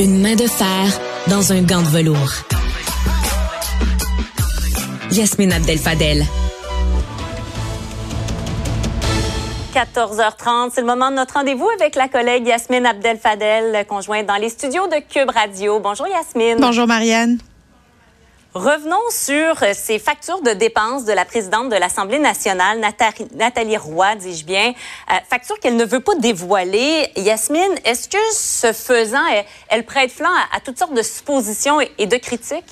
Une main de fer dans un gant de velours. Yasmine Abdel-Fadel. 14h30, c'est le moment de notre rendez-vous avec la collègue Yasmine Abdel-Fadel, conjointe dans les studios de Cube Radio. Bonjour Yasmine. Bonjour Marianne. Revenons sur ces factures de dépenses de la présidente de l'Assemblée nationale, Nathalie Roy, dis-je bien. Euh, factures qu'elle ne veut pas dévoiler. Yasmine, est-ce que ce faisant, elle, prête flanc à, toutes sortes de suppositions et de critiques?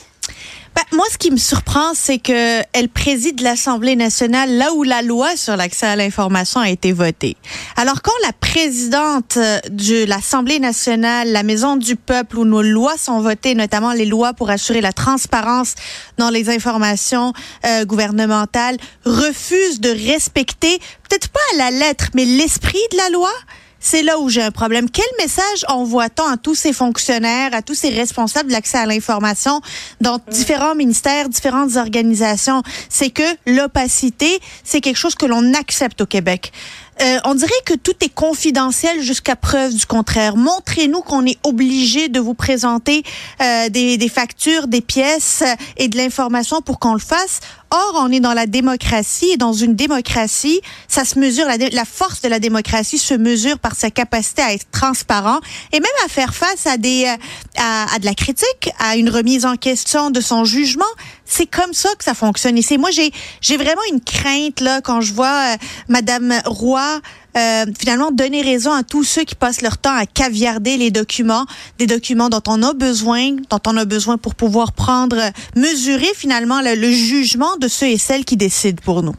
Ben, moi, ce qui me surprend, c'est que elle préside l'Assemblée nationale là où la loi sur l'accès à l'information a été votée. Alors, quand la présidente euh, de l'Assemblée nationale, la Maison du peuple, où nos lois sont votées, notamment les lois pour assurer la transparence dans les informations euh, gouvernementales, refuse de respecter, peut-être pas à la lettre, mais l'esprit de la loi, c'est là où j'ai un problème. Quel message envoie-t-on à tous ces fonctionnaires, à tous ces responsables de l'accès à l'information dans différents ministères, différentes organisations? C'est que l'opacité, c'est quelque chose que l'on accepte au Québec. Euh, on dirait que tout est confidentiel jusqu'à preuve du contraire. Montrez-nous qu'on est obligé de vous présenter euh, des, des, factures, des pièces et de l'information pour qu'on le fasse. Or, on est dans la démocratie et dans une démocratie, ça se mesure, la, la, force de la démocratie se mesure par sa capacité à être transparent et même à faire face à des, euh, à, à de la critique, à une remise en question de son jugement. C'est comme ça que ça fonctionne ici. Moi, j'ai, j'ai vraiment une crainte là quand je vois euh, Madame Roy euh, finalement donner raison à tous ceux qui passent leur temps à caviarder les documents, des documents dont on a besoin, dont on a besoin pour pouvoir prendre, mesurer finalement le jugement de ceux et celles qui décident pour nous.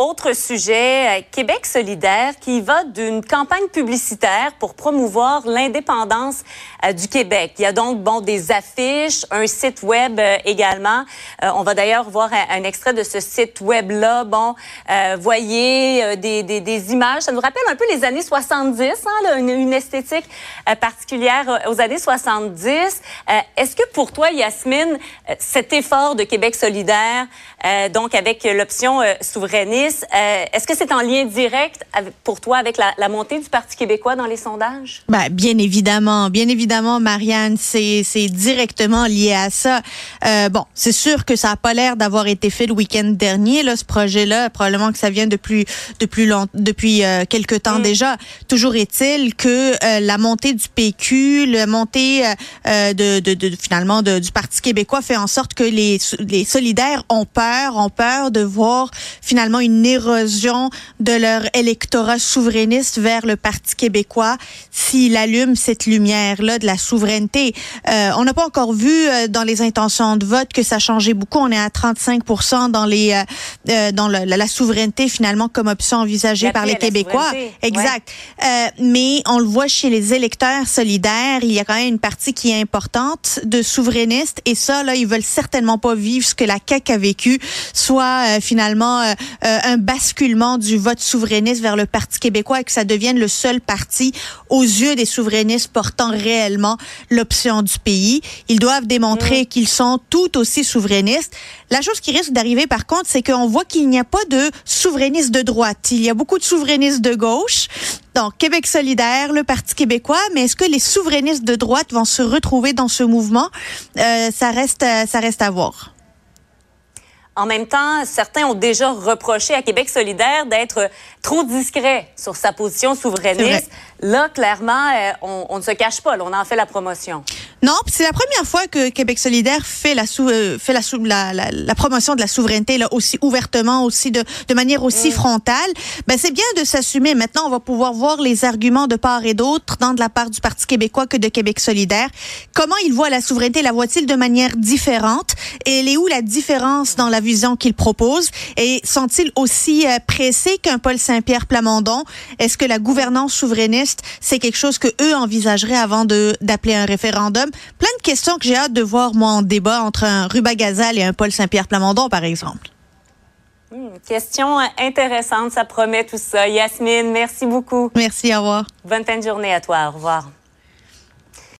Autre sujet, euh, Québec solidaire qui va d'une campagne publicitaire pour promouvoir l'indépendance euh, du Québec. Il y a donc bon des affiches, un site web euh, également. on va d'ailleurs voir un, extrait de ce site web là. Bon, voyez des, images. Ça nous rappelle un peu les années 70, hein, une, une, esthétique particulière aux années 70. Est-ce que pour toi, Yasmine, cet effort de Québec solidaire, donc avec l'option souverainiste euh, est-ce que c'est en lien direct pour toi avec la, montée du Parti québécois dans les sondages? Ben, bien évidemment, bien évidemment, Marianne, c'est directement lié à ça. Euh, bon, c'est sûr que ça n'a pas l'air d'avoir été fait le week-end dernier, là, ce projet-là. Probablement que ça vient depuis depuis long, depuis euh, quelque temps mm. déjà. Toujours est-il que la montée du PQ, la montée de, de, de, finalement du Parti québécois fait en sorte que les, les solidaires ont peur, ont peur de voir finalement une érosion de leur électorat souverainiste vers le Parti québécois s'il allume cette lumière-là de la souveraineté. Euh, on n'a pas encore vu euh, dans les intentions de vote que ça changeait beaucoup. On est à 35 dans les euh, euh, dans le, la, souveraineté finalement comme option envisagée par les Québécois. Exact. Euh, mais on le voit chez les électeurs solidaires, il y a quand même une partie qui est importante de souverainistes et ça là, ils veulent certainement pas vivre ce que la CAQ a vécu, soit finalement un basculement du vote souverainiste vers le Parti québécois et que ça devienne le seul parti aux yeux des souverainistes portant réellement l'option du pays. Ils doivent démontrer mm. qu'ils sont tout aussi souverainistes. La chose qui risque d'arriver, par contre, c'est qu'on voit qu'il n'y a pas de souverainistes de droite. Il y a beaucoup de souverainistes de gauche. Donc, Québec solidaire, le Parti québécois, mais est-ce que les souverainistes de droite vont se retrouver dans ce mouvement? Euh, ça, reste, ça reste à voir. En même temps, certains ont déjà reproché à Québec solidaire d'être trop discret sur sa position souverainiste. Là, clairement, euh, on, ne se cache pas. on en fait la promotion. Non, c'est la première fois que Québec solidaire fait la sou, euh, fait la, sou, la, la, promotion de la souveraineté là aussi ouvertement, aussi de, de manière aussi mm. frontale. Ben c'est bien de s'assumer. Maintenant, on va pouvoir voir les arguments de part et d'autre, tant de la part du Parti québécois que de Québec solidaire. Comment ils voient la souveraineté? La voient-ils de manière différente? Et elle est où la différence dans la vision qu'ils proposent? Et sont-ils aussi euh, pressés qu'un Paul Saint-Pierre Plamondon? Est-ce que la gouvernance souverainiste, c'est quelque chose que eux envisageraient avant de d'appeler un référendum? Plein de questions que j'ai hâte de voir, moi, en débat entre un Ruba Gazal et un Paul Saint-Pierre Plamondon, par exemple. Hmm, question intéressante, ça promet tout ça. Yasmine, merci beaucoup. Merci, au revoir. Bonne fin de journée à toi, au revoir.